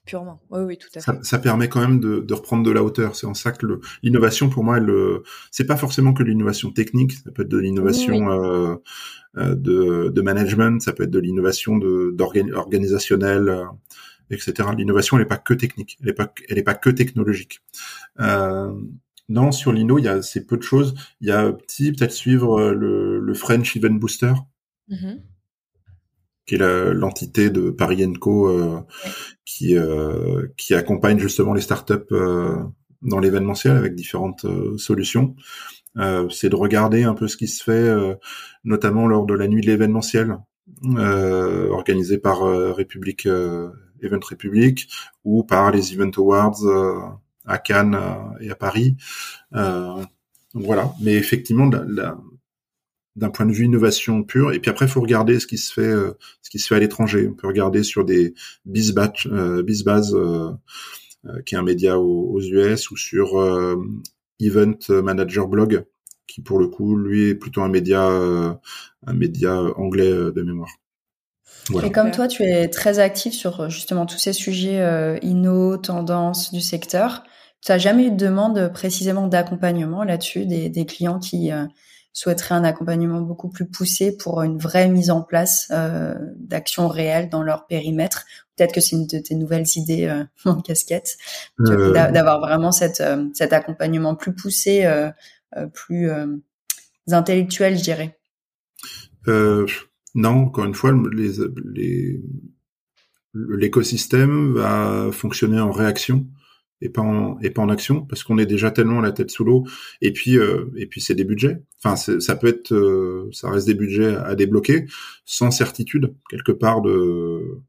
purement. Oui, oui, tout à fait. Ça, permet quand même de, de, reprendre de la hauteur. C'est en ça que l'innovation, pour moi, elle, c'est pas forcément que l'innovation technique. Ça peut être de l'innovation de, de, management, ça peut être de l'innovation d'organisationnelle. etc. L'innovation, elle n'est pas que technique, elle n'est pas, elle est pas que technologique. Euh, non, sur Lino, il y a c'est peu de choses. Il y a petit peut-être suivre euh, le, French Event Booster, mm-hmm. qui est l'entité de Paris Co euh, qui euh, qui accompagne justement les startups dans l'événementiel avec différentes solutions. c'est de regarder un peu ce qui se fait, notamment lors de la nuit de l'événementiel, organisée par République Event République ou par les Event Awards à Cannes euh, et à Paris. Euh, donc voilà. Mais effectivement, d'un point de vue innovation pure. Et puis après, faut regarder ce qui se fait, euh, ce qui se fait à l'étranger. On peut regarder sur des Bizbatch, euh, Bizbaz, qui est un média aux, US, ou sur Event Manager Blog, qui pour le coup, lui, est plutôt un média, un média anglais de mémoire. Et comme toi, tu es très actif sur justement tous ces sujets euh, inno, tendances du secteur, tu n'as jamais eu de demande précisément d'accompagnement là-dessus, des, des, clients qui euh, souhaiteraient un accompagnement beaucoup plus poussé pour une vraie mise en place euh, d'actions réelles dans leur périmètre? Peut-être que c'est une de tes nouvelles idées euh, en casquette, euh. d'avoir vraiment cette, euh, cet accompagnement plus poussé, plus intellectuel, je dirais. Non, encore une fois, les, les, l'écosystème va fonctionner en réaction et pas en et pas en action parce qu'on est déjà tellement la tête sous l'eau. Et puis euh, et puis c'est des budgets. Enfin ça peut être euh, ça reste des budgets à débloquer sans certitude quelque part de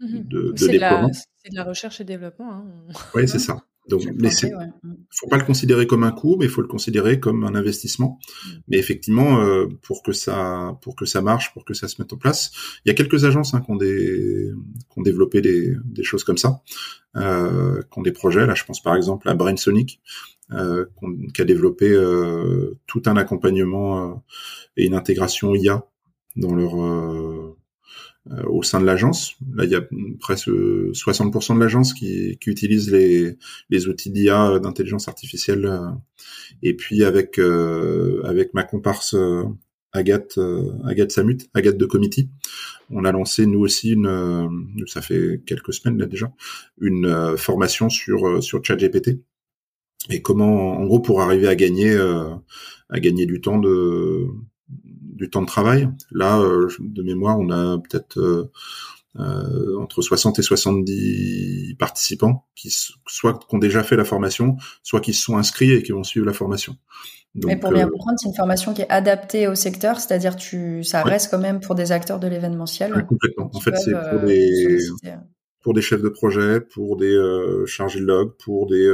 mmh de, de déploiement. c'est de la recherche et développement hein. oui c'est ça donc, mais c'est, faut pas le considérer comme un coût, mais il faut le considérer comme un investissement. Mm. Mais effectivement, euh, pour que ça, pour que ça marche, pour que ça se mette en place, il y a quelques agences hein, qui ont des, qui ont développé des, des choses comme ça, euh, qui ont des projets. Là, je pense par exemple à BrainSonic, euh, qui a développé euh, tout un accompagnement euh, et une intégration IA dans leur au sein de l'agence. Là, il y a presque 60% de l'agence qui, qui utilise les, les outils d'IA d'intelligence artificielle. Euh, et puis avec euh, avec ma comparse Agathe Agathe Samut, Agathe de Committee, on a lancé nous aussi une ça fait quelques semaines déjà une formation sur sur ChatGPT et comment en gros pour arriver à gagner à gagner du temps de du temps de travail. Là, de mémoire, on a peut-être euh, entre 60 et 70 participants qui soit qui ont déjà fait la formation, soit qui se sont inscrits et qui vont suivre la formation. Donc, Mais pour bien euh, comprendre, c'est une formation qui est adaptée au secteur, c'est-à-dire tu ça reste quand même pour des acteurs de l'événementiel. complètement. En fait, c'est pour euh, des pour des chefs de projet, pour des euh, chargés de log, pour des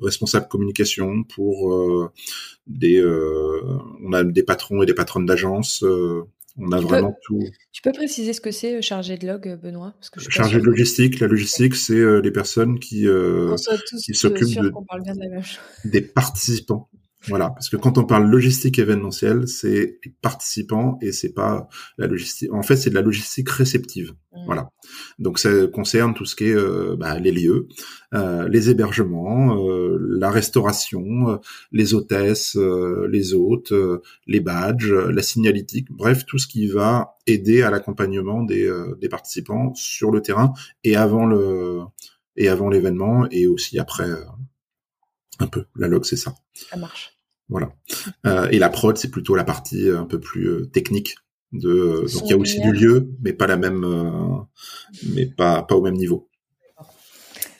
responsables communication, pour des on a des patrons et des patronnes d'agence. On a vraiment tout. Tu peux préciser ce que c'est euh, chargé de log, euh, Benoît? Parce que Chargé de logistique. La logistique, c'est euh, les personnes qui, qui s'occupent de, des participants. Voilà, parce que quand on parle logistique événementielle, c'est les participants et c'est pas la logistique. En fait, c'est de la logistique réceptive. Mmh. Voilà. Donc ça concerne tout ce qui est euh, bah, les lieux, euh, les hébergements, euh, la restauration, les hôtesses, les hôtes, les badges, la signalétique, bref, tout ce qui va aider à l'accompagnement des, des participants sur le terrain et avant le et avant l'événement et aussi après un peu. La log, c'est ça. Ça marche. Voilà. Euh, et la prod, c'est plutôt la partie un peu plus euh, technique. De, donc il y a aussi du lieu, mais pas la même, euh, mais pas pas au même niveau.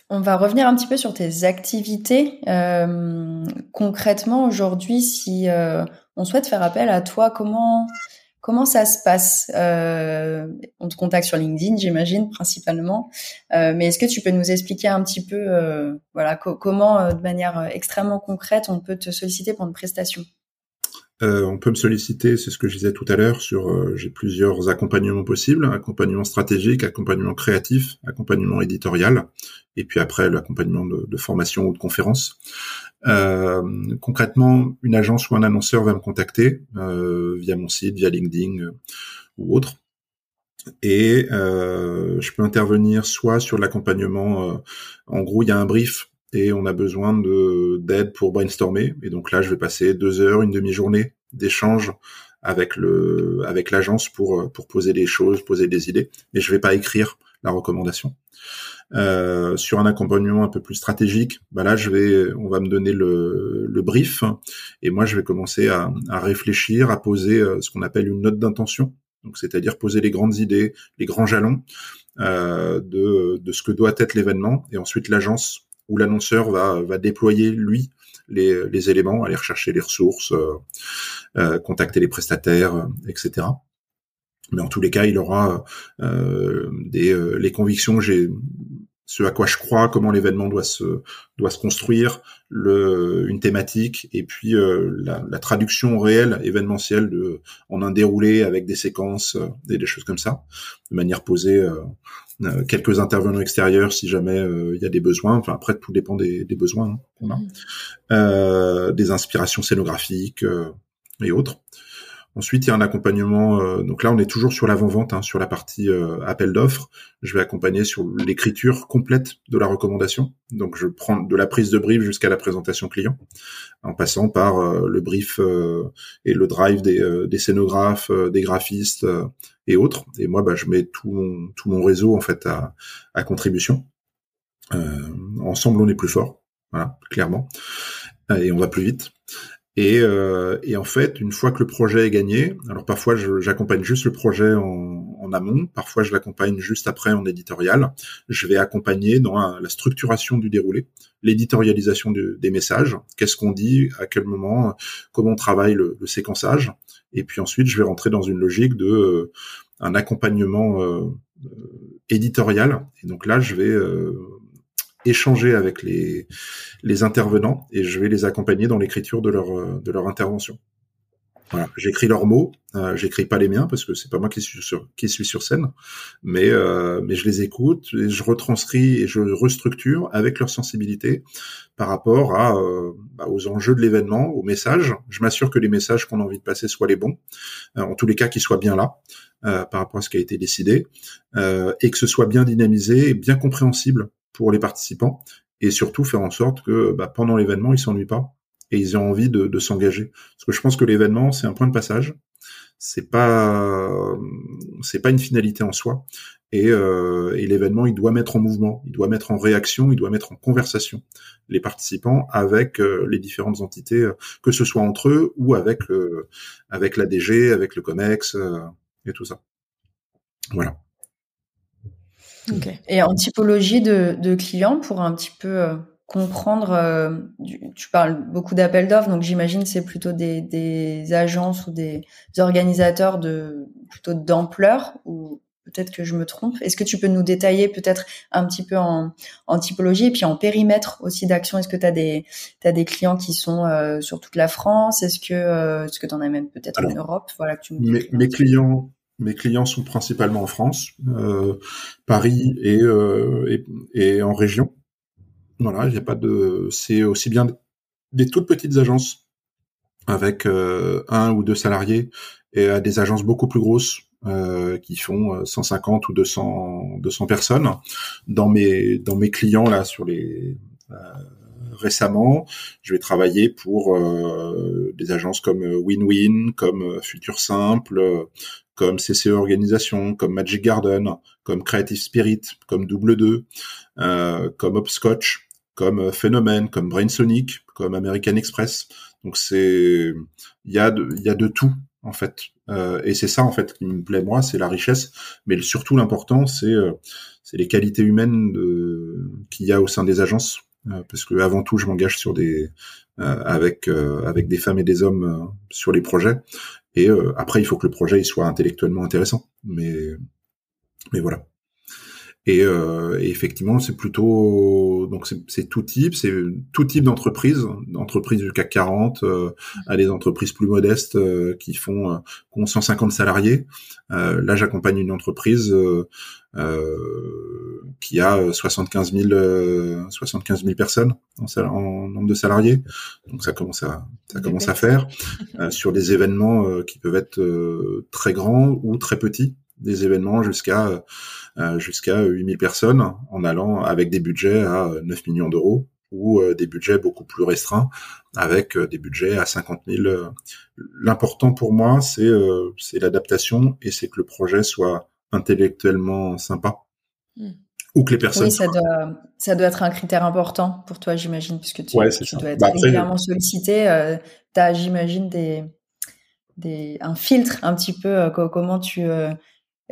On va revenir un petit peu sur tes activités. concrètement, aujourd'hui, si on souhaite faire appel à toi, comment Comment ça se passe euh, On te contacte sur LinkedIn, j'imagine, principalement. Euh, mais est-ce que tu peux nous expliquer un petit peu, euh, voilà, comment, de manière extrêmement concrète, on peut te solliciter pour une prestation? Euh, on peut me solliciter, c'est ce que je disais tout à l'heure, sur euh, j'ai plusieurs accompagnements possibles, accompagnement stratégique, accompagnement créatif, accompagnement éditorial, et puis après l'accompagnement de, formation ou de conférence. Euh, concrètement, une agence ou un annonceur va me contacter via mon site, via LinkedIn ou autre. Et je peux intervenir soit sur l'accompagnement, en gros il y a un brief et on a besoin de d'aide pour brainstormer. Et donc là, je vais passer deux heures, une demi-journée d'échange avec le avec l'agence pour pour poser des choses, poser des idées. Mais je vais pas écrire la recommandation. Euh, sur un accompagnement un peu plus stratégique, bah là je vais, on va me donner le, le brief et moi je vais commencer à, à réfléchir, à poser euh, ce qu'on appelle une note d'intention. Donc c'est-à-dire poser les grandes idées, les grands jalons euh, de, de ce que doit être l'événement et ensuite l'agence où l'annonceur va, va déployer lui les, éléments, aller rechercher les ressources, euh, euh contacter les prestataires, euh, etc. Mais en tous les cas, il aura des, les convictions ce à quoi je crois, comment l'événement doit se doit se construire, le, une thématique et puis la, la, traduction réelle événementielle de en un déroulé avec des séquences et des choses comme ça, de manière posée euh, quelques intervenants extérieurs si jamais il euh, y a des besoins. Enfin après tout dépend des, des besoins. Hein, mmh. euh, des inspirations scénographiques et autres. Ensuite, il y a un accompagnement. Euh, donc là, on est toujours sur l'avant-vente, hein, sur la partie euh, appel d'offres. Je vais accompagner sur l'écriture complète de la recommandation. Donc, je prends de la prise de brief jusqu'à la présentation client, en passant par euh, le brief et le drive des, des scénographes, des graphistes et autres. Et moi, bah, je mets tout mon, tout mon réseau en fait à, à contribution. ensemble, on est plus fort. Voilà, clairement. Et on va plus vite. Et, euh, et, en fait, une fois que le projet est gagné, alors parfois j'accompagne juste le projet en, en amont, parfois je l'accompagne juste après en éditorial. Je vais accompagner dans la, structuration du déroulé, l'éditorialisation des messages, qu'est-ce qu'on dit, à quel moment, comment on travaille le, le, séquençage, et puis ensuite je vais rentrer dans une logique de euh, un accompagnement euh, euh, éditorial. Et donc là, je vais échanger avec les, les intervenants et je vais les accompagner dans l'écriture de leur, de leur intervention. Voilà, j'écris leurs mots, euh, j'écris pas les miens parce que c'est pas moi qui suis sur qui suis sur scène, mais euh, mais je les écoute, et je retranscris et je restructure avec leur sensibilité par rapport à euh, bah, aux enjeux de l'événement, aux messages. Je m'assure que les messages qu'on a envie de passer soient les bons, euh, en tous les cas qu'ils soient bien là euh, par rapport à ce qui a été décidé et que ce soit bien dynamisé et bien compréhensible pour les participants et surtout faire en sorte que bah, pendant l'événement ils s'ennuient pas et ils ont envie de, de s'engager parce que je pense que l'événement c'est un point de passage c'est pas c'est pas une finalité en soi et, euh, et l'événement il doit mettre en mouvement, il doit mettre en réaction, il doit mettre en conversation les participants avec euh, les différentes entités, euh, que ce soit entre eux ou avec le, avec l'ADG, avec le Comex et tout ça. Voilà. Okay. Et en typologie de, de, clients, pour un petit peu comprendre, tu parles beaucoup d'appels d'offres, donc j'imagine c'est plutôt des, des, agences ou des organisateurs de plutôt d'ampleur ou Peut-être que je me trompe. Est-ce que tu peux nous détailler peut-être un petit peu en, en typologie et puis en périmètre aussi d'action? Est-ce que tu as des as des clients qui sont euh, sur toute la France? Est-ce que euh, est-ce que tu en as même peut-être en Europe? Voilà que tu mes, mes clients mes clients sont principalement en France, euh, Paris et, euh, et, et en région. Voilà, il n'y a pas de c'est aussi bien des toutes petites agences avec euh, un ou deux salariés et à des agences beaucoup plus grosses euh, qui font 150 euh, ou 200 200 personnes dans mes dans mes clients là sur les euh, récemment, je vais travailler pour euh, des agences comme WinWin, comme Futur Simple, comme CCE Organisation, comme Magic Garden, comme Creative Spirit, comme Double 2, euh, comme Hopscotch, comme Phénomène, comme Brainsonic, comme American Express. Donc c'est il y a de, il y a de tout en fait. Euh, et c'est ça en fait qui me plaît moi, c'est la richesse, mais surtout l'important c'est euh, c'est les qualités humaines qu'il y a au sein des agences, euh, parce que avant tout je m'engage sur des avec avec des femmes et des hommes sur les projets, et après il faut que le projet il soit intellectuellement intéressant, mais mais voilà. Et, euh, effectivement, c'est plutôt donc c'est tout type, c'est tout type d'entreprise, d'entreprises du CAC 40 euh, à des entreprises plus modestes euh, qui font euh, qui ont 150 salariés. Euh, là, j'accompagne une entreprise qui a 75 000 75 000 personnes en, en, nombre de salariés. Donc ça commence à ça commence à faire sur des événements qui peuvent être très grands ou très petits, des événements jusqu'à euh, jusqu'à 8000 personnes en allant avec des budgets à 9 millions d'euros ou euh, des budgets beaucoup plus restreints avec euh, des budgets à 50 000. L'important pour moi, c'est c'est l'adaptation et c'est que le projet soit intellectuellement sympa. Hmm. Ou que les personnes. Oui, ça doit, ça doit être un critère important pour toi, j'imagine, puisque tu, dois être bah, régulièrement sollicité. Euh, tu as, j'imagine, des, des, un filtre un petit peu, comment tu,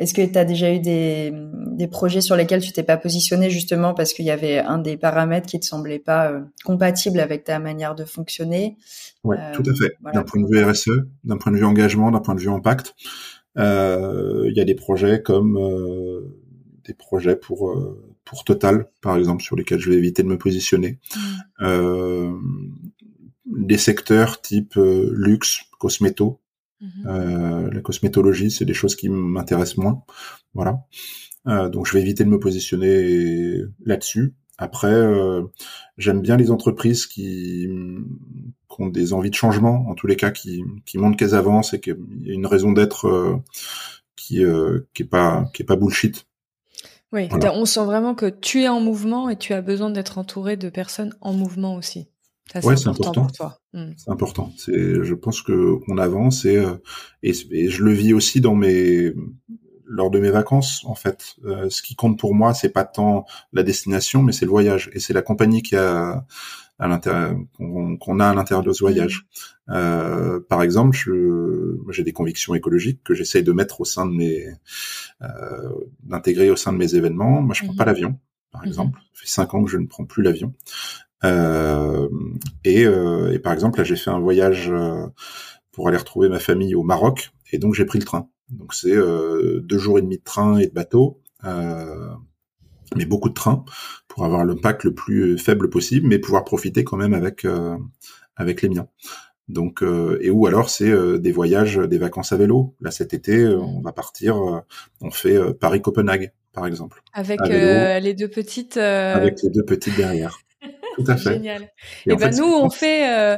est-ce que tu as déjà eu des, des, projets sur lesquels tu t'es pas positionné justement parce qu'il y avait un des paramètres qui te semblait pas euh, compatible avec ta manière de fonctionner? Oui, euh, tout à fait. D'un point de vue RSE, d'un point de vue engagement, d'un point de vue impact, euh, il y a des projets comme des projets pour pour Total, par exemple, sur lesquels je vais éviter de me positionner. Mmh. des secteurs type luxe, cosméto, Mhm. Euh, la cosmétologie, c'est des choses qui m'intéressent moins. Voilà. Euh, donc je vais éviter de me positionner là-dessus. Après, euh, j'aime bien les entreprises qui, qui, ont des envies de changement, en tous les cas, qui, qui montrent qu'elles avancent et qu'il y a une raison d'être euh, qui, euh, qui est pas qui est pas bullshit. Oui, on sent vraiment que tu es en mouvement et tu as besoin d'être entouré de personnes en mouvement aussi. Ouais, c'est important. Pour toi. Hmm. C'est important. C'est, je pense que on avance et, euh, et, et je le vis aussi dans mes lors de mes vacances en fait. Euh, ce qui compte pour moi, c'est pas tant la destination, mais c'est le voyage et c'est la compagnie qui a à l'intérieur qu'on, a à l'intérieur de ce voyage. Hmm. Euh, par exemple, j'ai des convictions écologiques que j'essaye de mettre au sein de mes, euh, d'intégrer au sein de mes événements. Moi, je prends hmm. pas l'avion, par exemple. Ça fait cinq ans que je ne prends plus l'avion. Euh, et, euh, et, par exemple, là, j'ai fait un voyage euh, pour aller retrouver ma famille au Maroc, et donc j'ai pris le train. Donc c'est deux jours et demi de train et de bateau, mais beaucoup de train pour avoir l'impact le plus faible possible, mais pouvoir profiter quand même avec avec les miens. Donc et ou alors c'est des voyages, des vacances à vélo. Là cet été, on va partir, on fait Paris Copenhague par exemple. Avec les deux petites. Avec les deux petites derrière. Tout à fait. Génial. Et, ben nous, on fait euh,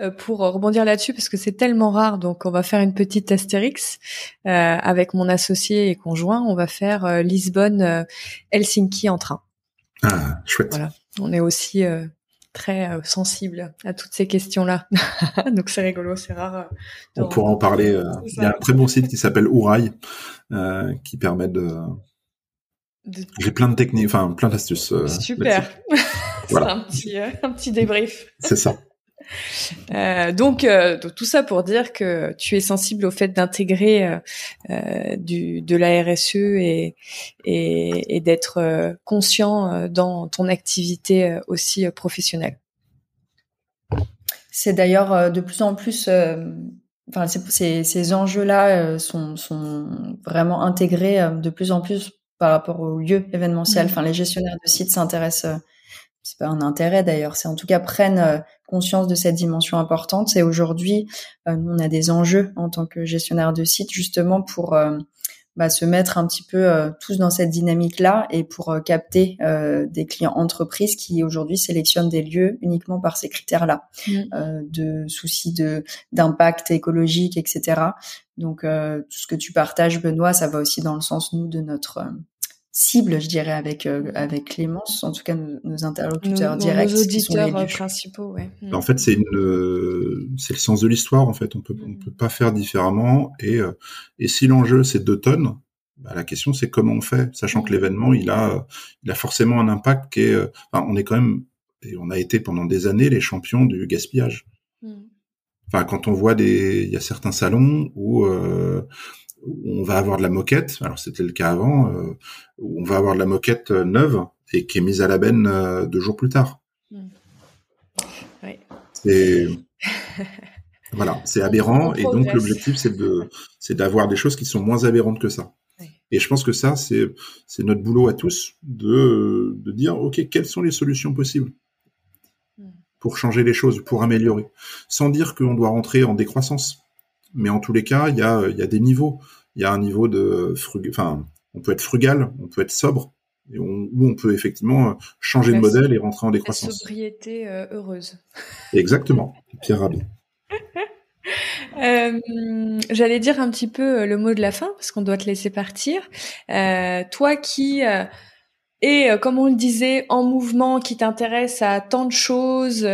euh, pour rebondir là-dessus parce que c'est tellement rare, donc on va faire une petite astérix euh, avec mon associé et conjoint. On va faire euh, Lisbonne, Helsinki en train. Ah, chouette. Voilà. On est aussi très sensible à toutes ces questions-là. donc c'est rigolo, c'est rare. on pourra en parler. Il y a un très bon site qui s'appelle Ourail qui permet de J'ai plein de techniques, enfin plein d'astuces. Euh, Super. voilà. un petit, euh, un petit débrief. C'est ça. Euh, donc, euh, tout ça pour dire que tu es sensible au fait d'intégrer euh, du de la RSE et et, et d'être conscient dans ton activité aussi professionnelle. C'est d'ailleurs de plus en plus enfin ces, ces enjeux-là sont, sont vraiment intégrés de plus en plus par rapport au lieu événementiel. Mmh. Enfin, les gestionnaires de sites s'intéressent c'est pas un intérêt d'ailleurs, c'est en tout cas prennent euh, conscience de cette dimension importante. Et aujourd'hui, euh, on a des enjeux en tant que gestionnaire de site justement pour euh, bah, se mettre un petit peu tous dans cette dynamique-là et pour capter des clients entreprises qui aujourd'hui sélectionnent des lieux uniquement par ces critères-là, mmh. de soucis de d'impact écologique, etc. Donc tout ce que tu partages, Benoît, ça va aussi dans le sens nous de notre cible, je dirais, avec euh, avec Clémence, en tout cas nos, interlocuteurs directs, nos auditeurs euh, principaux. Ouais. En fait, c'est une euh, c'est le sens de l'histoire. En fait, on peut on peut pas faire différemment. Et et si l'enjeu c'est deux tonnes, bah, la question c'est comment on fait, sachant que l'événement il a il a forcément un impact qui est. Enfin, on est quand même et on a été pendant des années les champions du gaspillage. Mm. Enfin, quand on voit des, il y a certains salons où on va avoir de la moquette, alors c'était le cas avant, euh, on va avoir de la moquette euh, neuve et qui est mise à la benne euh, deux jours plus tard. Hmm. C'est voilà, c'est aberrant et donc l'objectif c'est de c'est d'avoir des choses qui sont moins aberrantes que ça. Et je pense que ça c'est c'est notre boulot à tous de de dire ok quelles sont les solutions possibles hmm. pour changer les choses, pour améliorer, sans dire qu'on doit rentrer en décroissance mais en tous les cas, il y a, il y a des niveaux. Il y a un niveau de frug... enfin, on peut être frugal, on peut être sobre, et on, ou on peut effectivement changer de modèle et rentrer en décroissance. La sobriété euh, heureuse. Exactement, Pierre Rabhi. Euh, J'allais dire un petit peu euh, le mot de la fin parce qu'on doit te laisser partir. Euh, toi qui euh, es, comme on le disait, en mouvement, qui t'intéresse à tant de choses,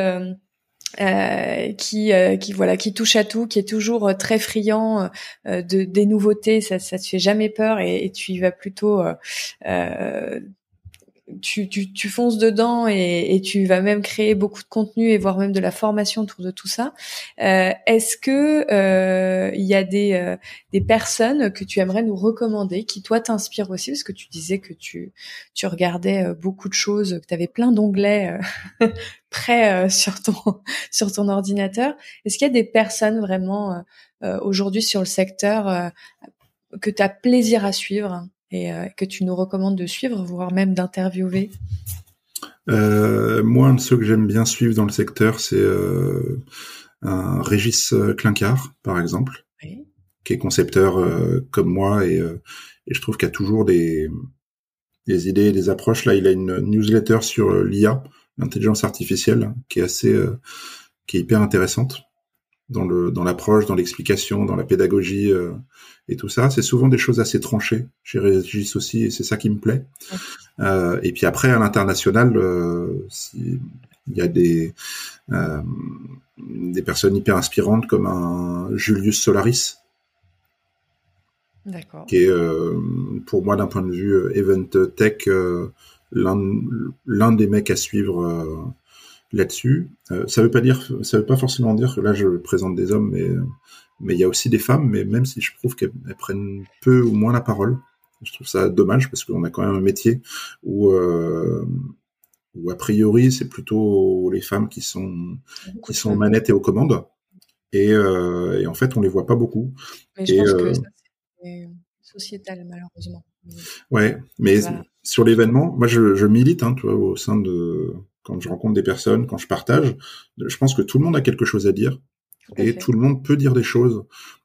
euh, qui euh, qui voilà qui touche à tout, qui est toujours euh, très friand de des nouveautés, ça ça te fait jamais peur et, et tu y vas plutôt tu, tu, tu, fonces dedans et, et, tu vas même créer beaucoup de contenu et voire même de la formation autour de tout ça. Euh, Est-ce que euh, il y a des, euh, des personnes que tu aimerais nous recommander qui toi t'inspirent aussi? Parce que tu disais que tu tu regardais euh, beaucoup de choses, que tu avais plein d'onglets euh, prêts sur ton sur ton ordinateur. Est-ce qu'il y a des personnes vraiment aujourd'hui sur le secteur que tu as plaisir à suivre? Et euh, que tu nous recommandes de suivre, voire même d'interviewer euh, Moi, un de ceux que j'aime bien suivre dans le secteur, c'est euh, un Régis Clincard, par exemple, qui est concepteur comme moi et, et je trouve qu'il y a toujours des, des idées, des approches. Là, il a une newsletter sur l'IA, l'intelligence artificielle, qui est assez, qui est hyper intéressante dans le dans l'approche, dans l'explication, dans la pédagogie euh, et tout ça. C'est souvent des choses assez tranchées. J'y réagis aussi et c'est ça qui me plaît. Euh, et puis après à l'international, euh, il y a des euh, des personnes hyper inspirantes comme un Julius Solaris. Qui est pour moi d'un point de vue event tech l'un l'un des mecs à suivre là-dessus. Euh, ça veut pas dire, ça veut pas forcément dire que là je présente des hommes, mais mais il y a aussi des femmes. Mais même si je trouve qu'elles prennent peu ou moins la parole, je trouve ça dommage parce qu'on a quand même un métier où euh, où a priori c'est plutôt les femmes qui sont qui sont manettes et aux commandes. Et, euh, et en fait on les voit pas beaucoup. Mais je pense que euh, ça c'est sociétal malheureusement. Ouais, mais sur l'événement, moi je, je milite, hein, tu vois, au sein de quand je rencontre des personnes, quand je partage, je pense que tout le monde a quelque chose à dire et tout le monde peut dire des choses,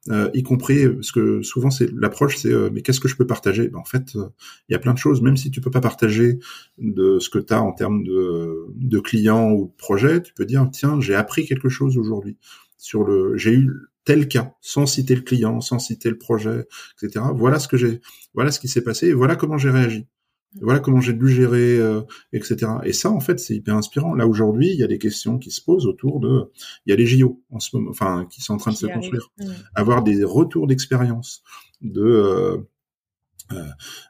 euh, y compris parce que souvent c'est l'approche, c'est euh, mais qu'est-ce que je peux partager? Ben, En fait, euh, il y a plein de choses, même si tu peux pas partager de ce que tu as en termes de, de clients ou de projets, tu peux dire tiens j'ai appris quelque chose aujourd'hui sur le, j'ai eu tel cas, sans citer le client, sans citer le projet, etc. Voilà ce que j'ai, voilà ce qui s'est passé et voilà comment j'ai réagi. Voilà comment j'ai dû gérer, euh, etc. Et ça, en fait, c'est hyper inspirant. Là aujourd'hui, il y a des questions qui se posent autour de, il y a les JO en ce moment, enfin, qui sont en train de se construire. Avoir des retours d'expérience de euh, euh,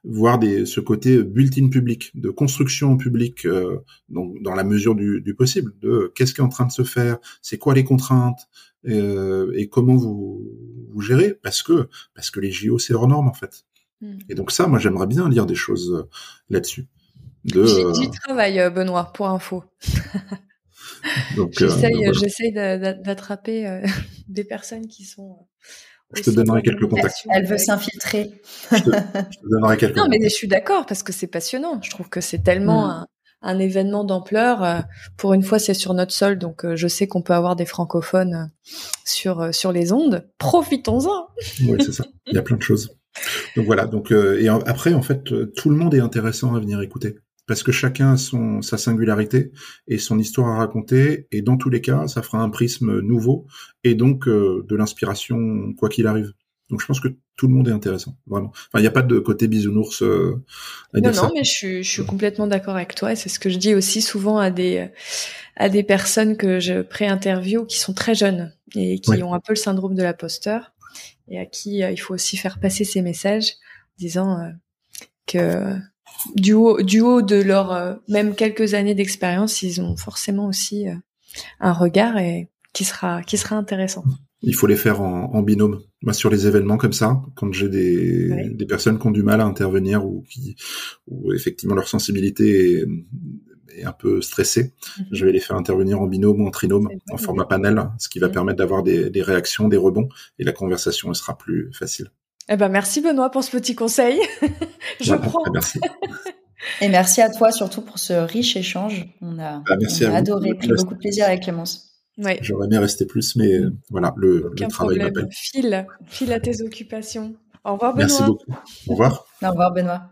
voir des, ce côté built-in public, de construction publique, euh, donc dans la mesure du, du possible, de qu'est-ce qui est en train de se faire, c'est quoi les contraintes euh, et comment vous, vous gérez, parce que parce que les JO c'est hors norme en fait. Hmm. Et donc ça, moi j'aimerais bien lire des choses euh, là-dessus. De, J'y travaille, Benoît, pour info. J'essaye d'attraper des personnes qui sont je te donnerai quelques contacts. Elle veut s'infiltrer. je, te, donnerai quelques Non, mais je suis d'accord parce que c'est passionnant. Je trouve que c'est tellement mm. un, événement d'ampleur. Euh, pour une fois, c'est sur notre sol, donc euh, je sais qu'on peut avoir des francophones euh, sur sur les ondes. Profitons-en. oui, c'est ça. Il y a plein de choses. Donc voilà. Donc et après, en fait, tout le monde est intéressant à venir écouter parce que chacun a son, sa singularité et son histoire à raconter, et dans tous les cas, ça fera un prisme nouveau, et donc euh, de l'inspiration, quoi qu'il arrive. Donc je pense que tout le monde est intéressant, vraiment. Enfin, il n'y a pas de côté bisounours euh, à dire non, Non, mais je suis, je suis complètement d'accord avec toi, et c'est ce que je dis aussi souvent à des à des personnes que je pré-interview qui sont très jeunes et qui ont un peu le syndrome de l'imposteur, et à qui euh, il faut aussi faire passer ces messages, disant euh, que du haut, du haut de leur euh, même quelques années d'expérience, ils ont forcément aussi un regard et qui sera qui sera intéressant. Il faut les faire en, en binôme. Moi, sur les événements comme ça, quand j'ai des, des personnes qui ont du mal à intervenir ou qui ou effectivement leur sensibilité est, un peu stressée, mhm. je vais les faire intervenir en binôme ou en trinôme, en format panel, ce qui va mhm. permettre d'avoir des, des réactions, des rebonds, et la conversation elle sera plus facile. Eh ben merci Benoît pour ce petit conseil. Je prends. Merci. Et merci à toi surtout pour ce riche échange. On a, bah, adoré, pris beaucoup de plaisir avec Clémence. Ouais. J'aurais bien resté plus, mais euh, voilà, le, le travail m'appelle. File, file à tes occupations. Au revoir Benoît. Merci beaucoup. Au revoir. Au revoir Benoît.